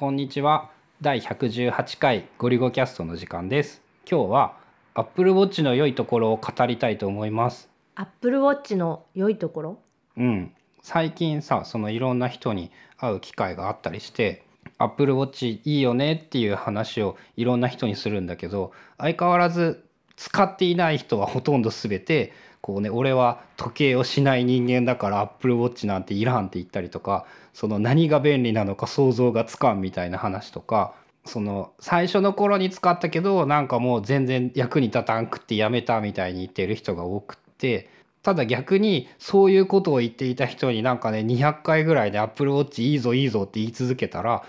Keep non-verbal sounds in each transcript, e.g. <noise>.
こんにちは。第118回ゴリゴキャストの時間です。今日は Apple Watch の良いところを語りたいと思います。アップルウォッチの良いところ？うん。最近さそのいろんな人に会う機会があったりして Apple Watch いいよねっていう話をいろんな人にするんだけど相変わらず使っていない人はほとんど全てこうね俺は時計をしない人間だから Apple Watch なんていらんって言ったりとかその何が便利なのか想像がつかんみたいな話とかその最初の頃に使ったけどなんかもう全然役に立たんくってやめたみたいに言ってる人が多くってただ逆にそういうことを言っていた人になんかね200回ぐらいで Apple Watch いいぞいいぞって言い続けたら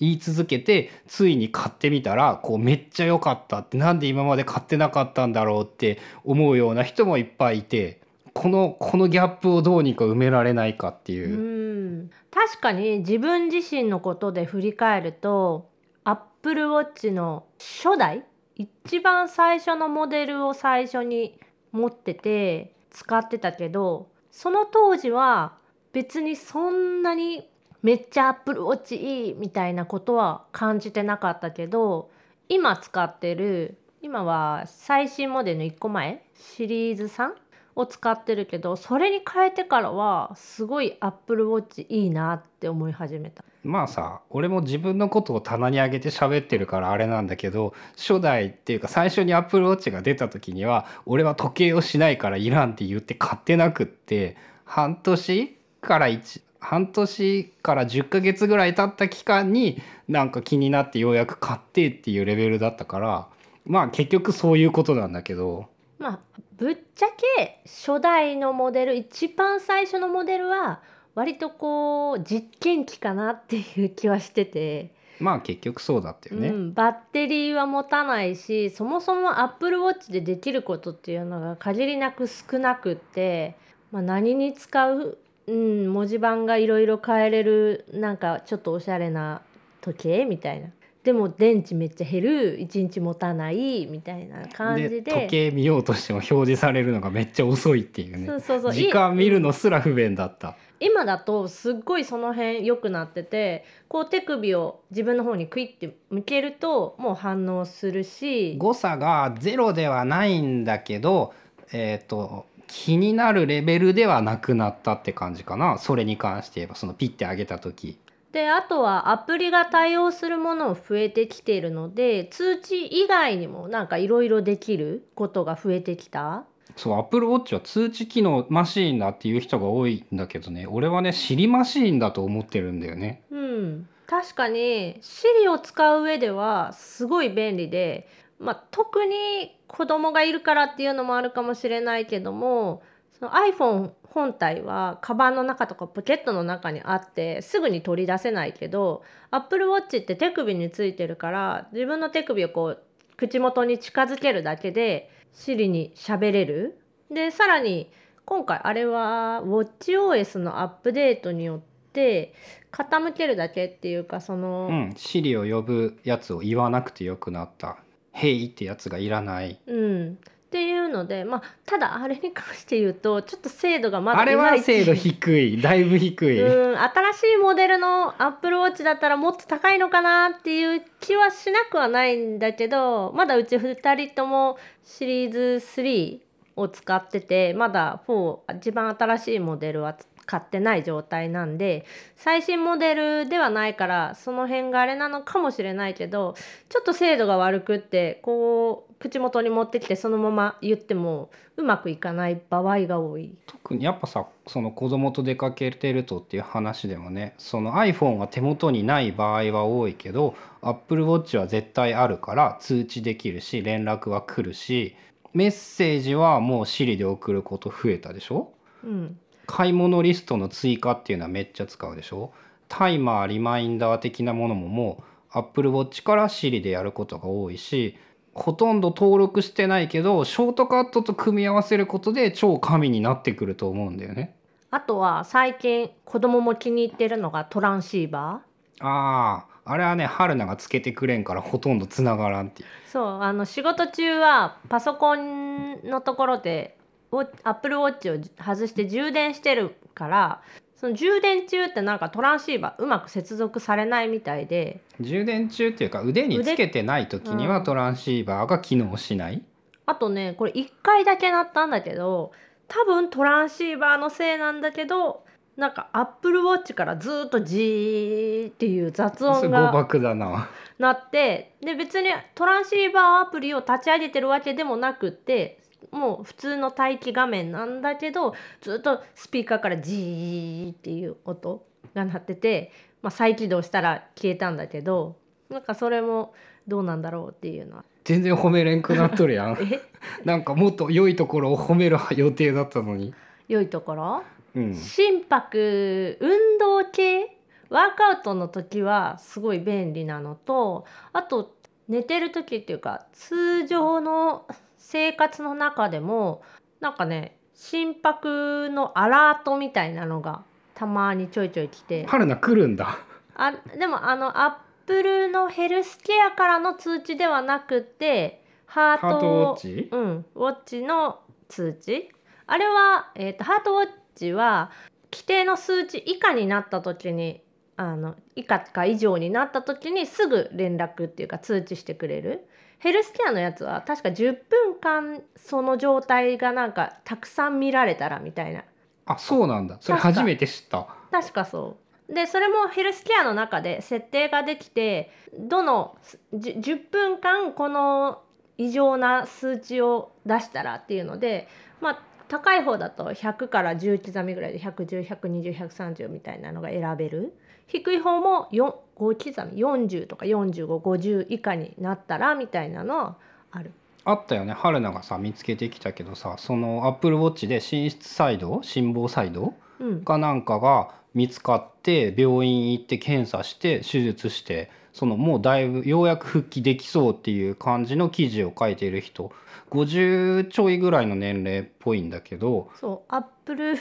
言い続けてついに買ってみたらこうめっちゃ良かったってなんで今まで買ってなかったんだろうって思うような人もいっぱいいてこのこのギャップをどうにか埋められないかっていう。ん確かに自分自身のことで振り返るとアップルウォッチの初代一番最初のモデルを最初に持ってて使ってたけどその当時は別にそんなにめっちゃアップルウォッチいいみたいなことは感じてなかったけど今使ってる今は最新モデルの1個前シリーズ3を使ってるけどそれに変えてからはすごいアップルウォッチいいなって思い始めた。まあさ俺も自分のことを棚に上げて喋ってるからあれなんだけど初代っていうか最初に Apple Watch が出た時には俺は時計をしないからいらんって言って買ってなくって半年から1半年から10ヶ月ぐらい経った期間になんか気になってようやく買ってっていうレベルだったからまあ結局そういうことなんだけどまあぶっちゃけ初代のモデル一番最初のモデルは割とこう実験機かなっていう気はしてて、まあ結局そうだったよね。うん、バッテリーは持たないしそもそもアップルウォッチでできることっていうのが限りなく少なくって、まあ、何に使う、うん、文字盤がいろいろ変えれるなんかちょっとおしゃれな時計みたいな。でも電池めっちゃ減る1日持たないみたいな感じで。時計見ようとしても表示されるのがめっちゃ遅いっていうね。そうそうそう。時間見るのすら不便だった。今だとすっごいその辺良くなっててこう手首を自分の方にクイッて向けるともう反応するし。誤差がゼロではないんだけど、えー、と気になるレベルではなくなったって感じかな。それに関して言えばそのピッて上げた時。であとはアプリが対応するものも増えてきているので通知以外にもなんかいろいろできることが増えてきた？そう Apple Watch は通知機能マシーンだっていう人が多いんだけどね。俺はねシリマシーンだと思ってるんだよね。うん、確かに Siri を使う上ではすごい便利で、まあ、特に子供がいるからっていうのもあるかもしれないけどもその iPhone 本体はカバンの中とかポケットの中にあってすぐに取り出せないけど Apple Watch って手首についてるから自分の手首をこう口元に近づけるだけで Siri に喋れる。でさらに今回あれは WatchOS のアップデートによって傾けるだけっていうかその、うんシリを呼ぶやつを言わなくてよくなった「ヘイ」ってやつがいらない。うん、っていうのでまあただあれに関して言うとちょっと精度がまだあれはい精度低い。だいぶ低い、うん。新しいモデルのアップルウォッチだったらもっと高いのかなっていう気はしなくはないんだけどまだうち2人ともシリーズ3を使っててまだ4一番新しいモデルは買ってない状態なんで最新モデルではないからその辺があれなのかもしれないけどちょっと精度が悪くってこう口元に持ってきてそのまま言ってもうまくいかない場合が多い。特にやっぱさその子供と出かけてるとっていう話でもねその iPhone が手元にない場合は多いけど Apple Watch は絶対あるから通知できるし連絡は来るしメッセージはもう Siri で送ること増えたでしょ？うん買い物リストの追加っていうのはめっちゃ使うでしょ？タイマーリマインダー的なものももう Apple Watch から Siri でやることが多いしほとんど登録してないけどショートカットと組み合わせることで超神になってくると思うんだよね。あとは最近子供も気に入ってるのがトランシーバあああれはね春菜がつけてくれんからほとんどつながらんっていう。ーそうあの仕事中はパソコンのところでアップルウォッチを外して充電してるからその充電中ってなんかトランシーバーうまく接続されないみたいで充電中っていうか腕につけてない時にはうん。トランシーバーが機能しない、あとねこれ1回だけ鳴ったんだけど多分トランシーバーのせいなんだけどなんかアップルウォッチからずっとジーっていう雑音が爆だな。鳴ってで別にトランシーバーアプリを立ち上げてるわけでもなくってもう普通の待機画面なんだけどずっとスピーカーからジーっていう音が鳴ってて、まあ、再起動したら消えたんだけどなんかそれもどうなんだろうっていうのは。全然褒めれんくなっとるやん。<laughs> え？なんかもっと良いところを褒める予定だったのに。良いところ？うん。心拍運動系ワークアウトの時はすごい便利なのとあと寝てる時っていうか通常の生活の中でもなんかね心拍のアラートみたいなのがたまにちょいちょい来て。春菜来るんだ。あでもあのアップルのヘルスケアからの通知ではなくってハートハートウォッチ？うん、ウォッチの通知。あれは、えー、とハートウォッチは規定の数値以下になった時にあの以下か以上になった時にすぐ連絡っていうか通知してくれる。ヘルスケアのやつは確か10分間その状態がなんかたくさん見られたらみたいな。あそうなんだ。それ初めて知った。確かそう。でそれもヘルスケアの中で設定ができてどのじゅ10分間この異常な数値を出したらっていうのでまあ高い方だと100から10刻みぐらいで110120130みたいなのが選べる低い方も4 5刻み40とか4550以下になったらみたいなのはある。あったよね春菜がさ見つけてきたけどさそのアップルウォッチで心室細動心房細動うん、かなんかが見つかって病院行って検査して手術してそのもうだいぶようやく復帰できそうっていう感じの記事を書いている人50ちょいぐらいの年齢っぽいんだけどそうアップル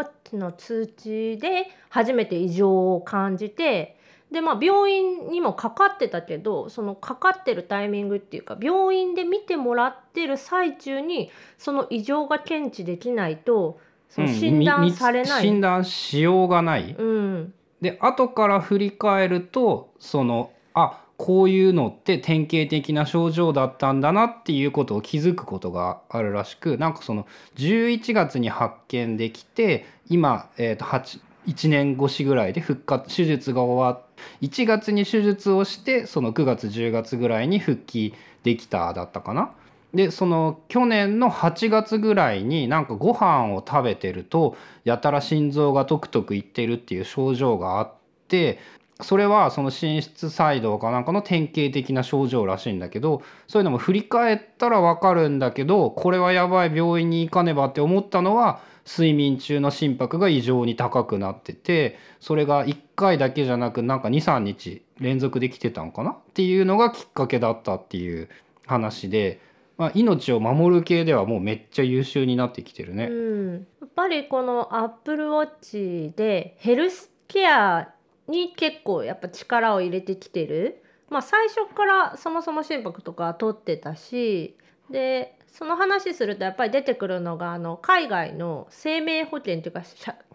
ウォッチの通知で初めて異常を感じてでまあ病院にもかかってたけどそのかかってるタイミングっていうか病院で見てもらってる最中にその異常が検知できないとそのうん診断みされない。診断しようがない。うんで後から振り返るとそのあこういうのって典型的な症状だったんだなっていうことを気づくことがあるらしくなんかその11月に発見できて今、えー、と1年越しぐらいで復活手術が終わって1月に手術をしてその9月10月ぐらいに復帰できただったかな。でその去年の8月ぐらいになんかご飯を食べてるとやたら心臓がトクトクいってるっていう症状があってそれはその心室細動かなんかの典型的な症状らしいんだけどそういうのも振り返ったら分かるんだけどこれはやばい病院に行かねばって思ったのは睡眠中の心拍が異常に高くなっててそれが1回だけじゃなくなんか23日連続できてたんかな？っていうのがきっかけだったっていう話で、まあ、命を守る系ではもうめっちゃ優秀になってきてるね。うん、やっぱりこのアップルウォッチでヘルスケアに結構やっぱ力を入れてきてる、まあ、最初からそもそも心拍とか取ってたしでその話するとやっぱり出てくるのがあの海外の生命保険というか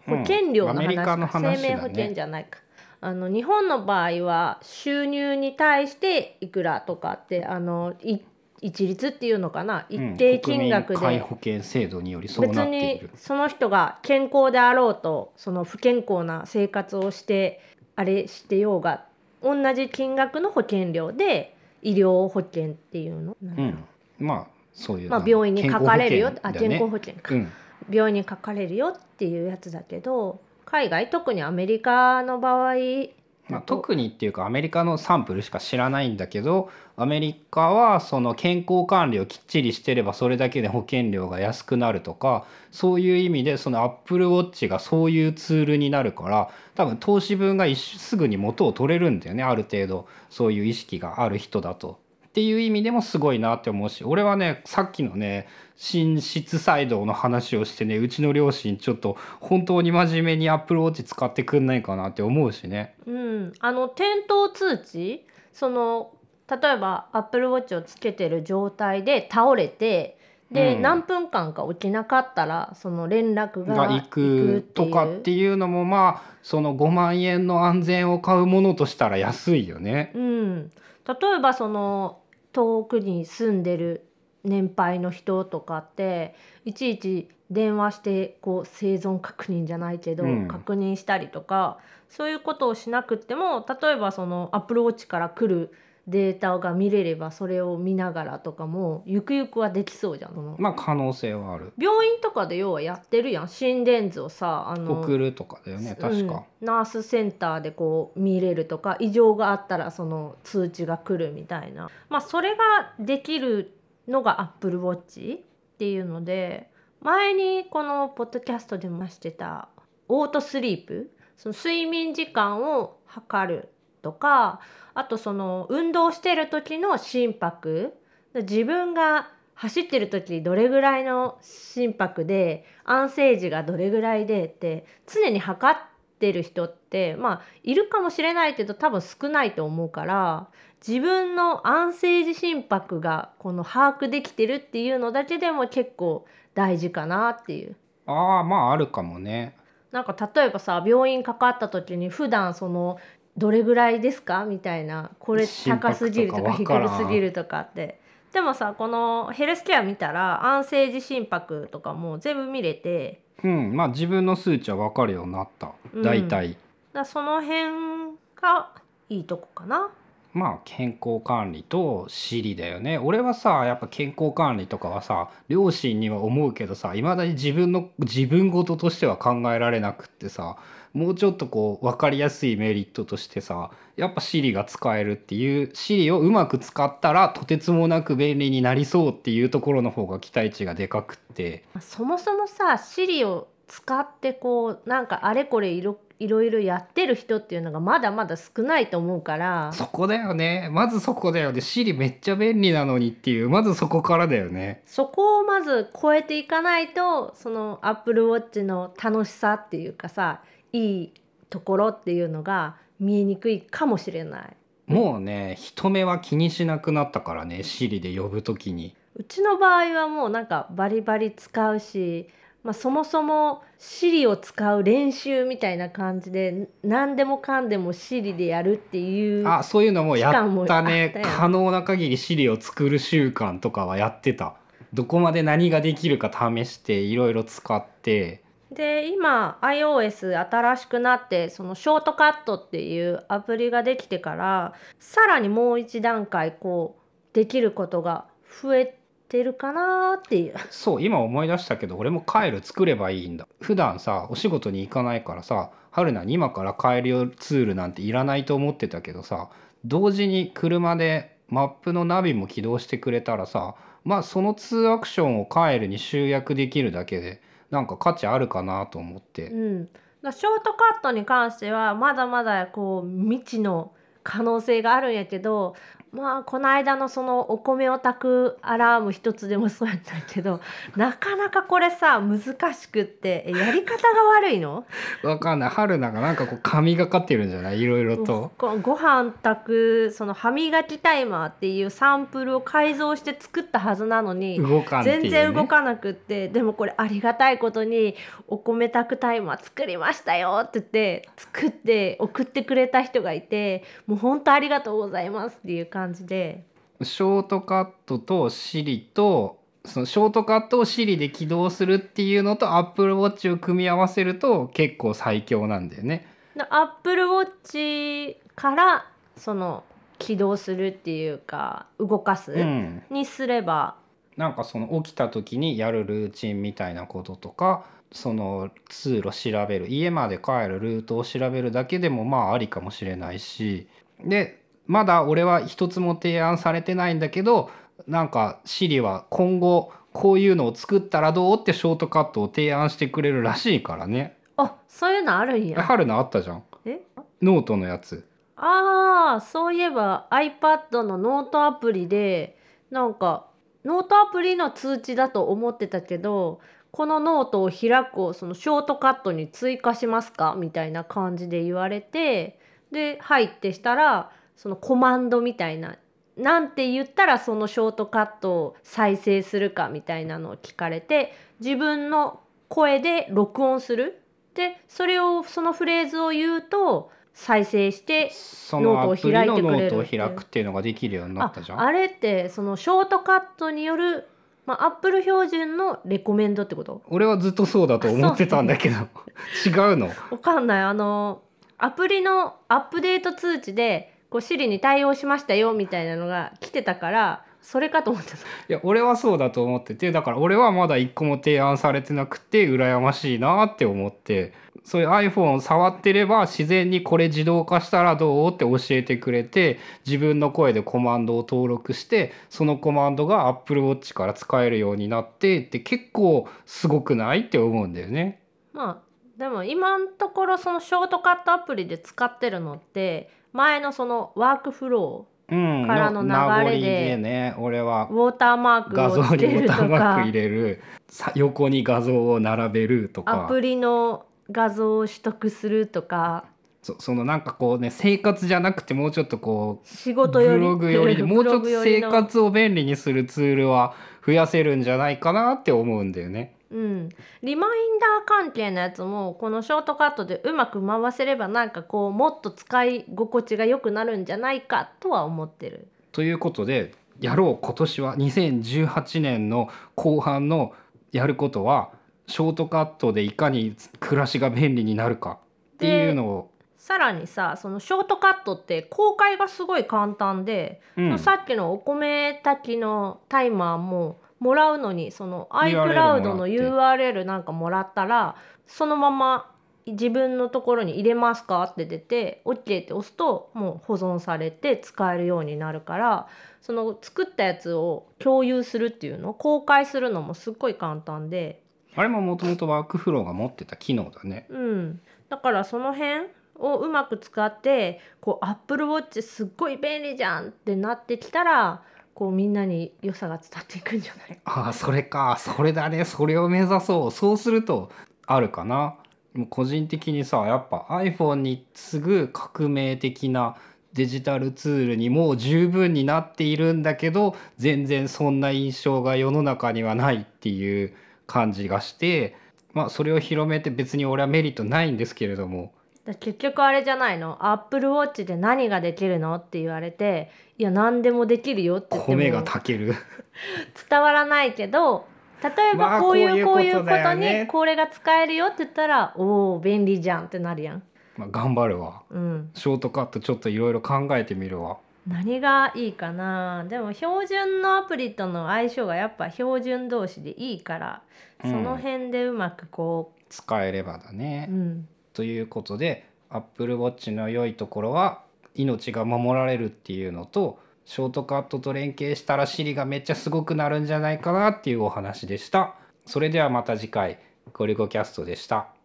保険料の話,、うん話生命保険じゃないか。あの日本の場合は収入に対していくらとかってあのい一律っていうのかな？一定金額で、うん国民皆保険制度によりそう別なっていにる。その人が健康であろうとその不健康な生活をしてあれしてようが同じ金額の保険料で医療保険っていうの、う。ん、まあそういううまあ、病院にかかれるよ。あ健健康保険か、険だよね病院にかかれるよっていうやつだけど海外特にアメリカの場合うんまあ、特にっていうかアメリカのサンプルしか知らないんだけどアメリカはその健康管理をきっちりしてればそれだけで保険料が安くなるとかそういう意味でそのアップルウォッチがそういうツールになるから多分投資分がすぐに元を取れるんだよねある程度そういう意識がある人だと。っていう意味でもすごいなって思うし俺はねさっきのね心室細動の話をしてねうちの両親ちょっと本当に真面目にアップルウォッチ使ってくんないかなって思うしね。うん、あの点灯通知その例えばアップルウォッチをつけてる状態で倒れてで、うん何分間か起きなかったらその連絡がが行くとかっていうのもまあその5万円の安全を買うものとしたら安いよね。うん、例えばその遠くに住んでる年配の人とかっていちいち電話してこう生存確認じゃないけど、うん。確認したりとかそういうことをしなくっても例えばその Apple Watch から来るデータが見れればそれを見ながらとかもゆくゆくはできそうじゃん。まあ可能性はある。病院とかで要はやってるやん心電図をさあの送るとかだよね確か。うんナースセンターでこう見れるとか異常があったらその通知が来るみたいな、まあ、それができるのが Apple Watch っていうので前にこのポッドキャストでもしてたオートスリープその睡眠時間を測るとかあとその運動してる時の心拍自分が走ってる時どれぐらいの心拍で安静時がどれぐらいでって常に測ってる人ってまあいるかもしれないけど多分少ないと思うから自分の安静時心拍がこの把握できてるっていうのだけでも結構大事かなっていう。ああまああるかもね。なんか例えばさ病院かかった時に普段そのどれぐらいですか？みたいな。これ高すぎるとか低すぎるとかって。でもさこのヘルスケア見たら安静時心拍とかも全部見れて。うん。まあ自分の数値は分かるようになった。うん。大体。だからその辺がいいとこかな。まあ健康管理と私利だよね。俺はさやっぱ健康管理とかはさ両親には思うけどさいまだに自分の自分事としては考えられなくってさもうちょっとこう分かりやすいメリットとしてさやっぱ私利が使えるっていう私利をうまく使ったらとてつもなく便利になりそうっていうところの方が期待値がでかくって。そもそもさ Siri を使ってこうなんかあれこれいろいろいろやってる人っていうのがまだまだ少ないと思うから。そこだよね。まずそこだよね。私利めっちゃ便利なのにっていうまずそこからだよね。そこをまず超えていかないとその Apple Watch の楽しさっていうかさいいところっていうのが見えにくいかもしれない。もうね人目は気にしなくなったからね Siri で呼ぶときに。うちの場合はもうなんかバリバリ使うし、まあ、そもそも Siri を使う練習みたいな感じで何でもかんでも Siri でやるっていうあそういうのもやったね可能な限り Siri を作る習慣とかはやってた。どこまで何ができるか試していろいろ使ってで今 iOS 新しくなってそのショートカットっていうアプリができてからさらにもう一段階こうできることが増えてるかなっていう。そう今思い出したけど俺もカエル作ればいいんだ普段さお仕事に行かないからさ春菜に今からカエルツールなんていらないと思ってたけどさ同時に車でマップのナビも起動してくれたらさまあその2アクションをカエルに集約できるだけでなんか価値あるかなと思って。うん、ショートカットに関してはまだまだこう未知の可能性があるんやけどまあこの間のそのお米を炊くアラーム一つでもそうやったけど <laughs> なかなかこれさ難しくってえやり方が悪いの？<laughs> わかんない。春菜がなんかこう神がかってるんじゃない？いろいろと。ごご飯炊くその歯磨きタイマーっていうサンプルを改造して作ったはずなのにね、全然動かなくってでもこれありがたいことにお米炊くタイマー作りましたよって言って作って送ってくれた人がいてもう本当ありがとうございますっていう感じで。ショートカットと Siri とそのショートカットを Siri で起動するっていうのと Apple Watch を組み合わせると結構最強なんだよね。で Apple Watch からその起動するっていうか動かす、うん、にすれば。なんかその起きた時にやるルーチンみたいなこととかその通路調べる家まで帰るルートを調べるだけでもまあありかもしれないし。でまだ俺は一つも提案されてないんだけどなんか Siri は今後こういうのを作ったらどうってショートカットを提案してくれるらしいからね。あそういうのあるんや。春菜あったじゃんえ？ノートのやつ。ああそういえば iPad のノートアプリでなんかノートアプリの通知だと思ってたけどこのノートを開くをそのショートカットに追加しますか？みたいな感じで言われてではいってしたらそのコマンドみたいななんて言ったらそのショートカットを再生するかみたいなのを聞かれて自分の声で録音する。でそれをそのフレーズを言うと再生してノートを開いてくれるアプリのノートを開くっていうのができるようになったじゃんああれってそのショートカットによる、まあ、アップル標準のレコメンドってこと？俺はずっとそうだと思ってたんだけど。<laughs> <laughs> 違うの？わかんない。あのアプリのアップデート通知でこう Siri に対応しましたよみたいなのが来てたからそれかと思ってたいや俺はそうだと思っててだから俺はまだ一個も提案されてなくて羨ましいなって思ってそういう iPhone を触ってれば自然にこれ自動化したらどうって教えてくれて自分の声でコマンドを登録してそのコマンドが Apple Watch から使えるようになってって結構すごくないって思うんだよね。まあでも今のところそのショートカットアプリで使ってるのって前のそのワークフロうん、からの流れで名残でね俺は。ーウォーターマークを画像につけるとボタンマーかク入れる。さ横に画像を並べるとか。アプリの画像を取得するとか。そそのなんかこうね生活じゃなくてもうちょっとこ仕う事より。ブログより <laughs> もうちょっとブログより生の活を便利にするツールは増やせるんじゃないかなって思うんだよね。うん、リマインダー関係のやつもこのショートカットでうまく回せればなんかこうもっと使い心地が良くなるんじゃないかとは思ってる。ということでやろう今年は2018年の後半のやることはショートカットでいかに暮らしが便利になるかっていうのを、さらにさそのショートカットって公開がすごい簡単で、うん。さっきのお米炊きのタイマーももらうのにその iCloud の URL なんかもらったらそのまま自分のところに入れますかって出て OK って押すともう保存されて使えるようになるからその作ったやつを共有するっていうの公開するのもすっごい簡単で。あれももともとワークフローが持ってた機能だね。うん、だからその辺をうまく使ってこう Apple Watch すっごい便利じゃんってなってきたらこうみんなに良さが伝わっていくんじゃない？<laughs> ああそれか。それだね。それを目指そう。そうするとあるかな。もう個人的にさやっぱ iPhone に次ぐ革命的なデジタルツールにもう十分になっているんだけど全然そんな印象が世の中にはないっていう感じがしてまあそれを広めて別に俺はメリットないんですけれども結局あれじゃないの？Apple Watch で何ができるのって言われていや何でもできるよって言って米がも炊ける。<laughs> 伝わらないけど例えまあばこういうこういうことにこれが使えるよって言ったらおお便利じゃんってなるやん。まあ頑張るわ。うん、ショートカットちょっといろいろ考えてみるわ。何がいいかな？でも標準のアプリとの相性がやっぱ標準同士でいいから、うん。その辺でうまくこ使えればだね、う、うん、ということで Apple Watch の良いところは命が守られるっていうのとショートカットと連携したら Siri がめっちゃすごくなるんじゃないかなっていうお話でした。それではまた次回ゴリゴキャストでした。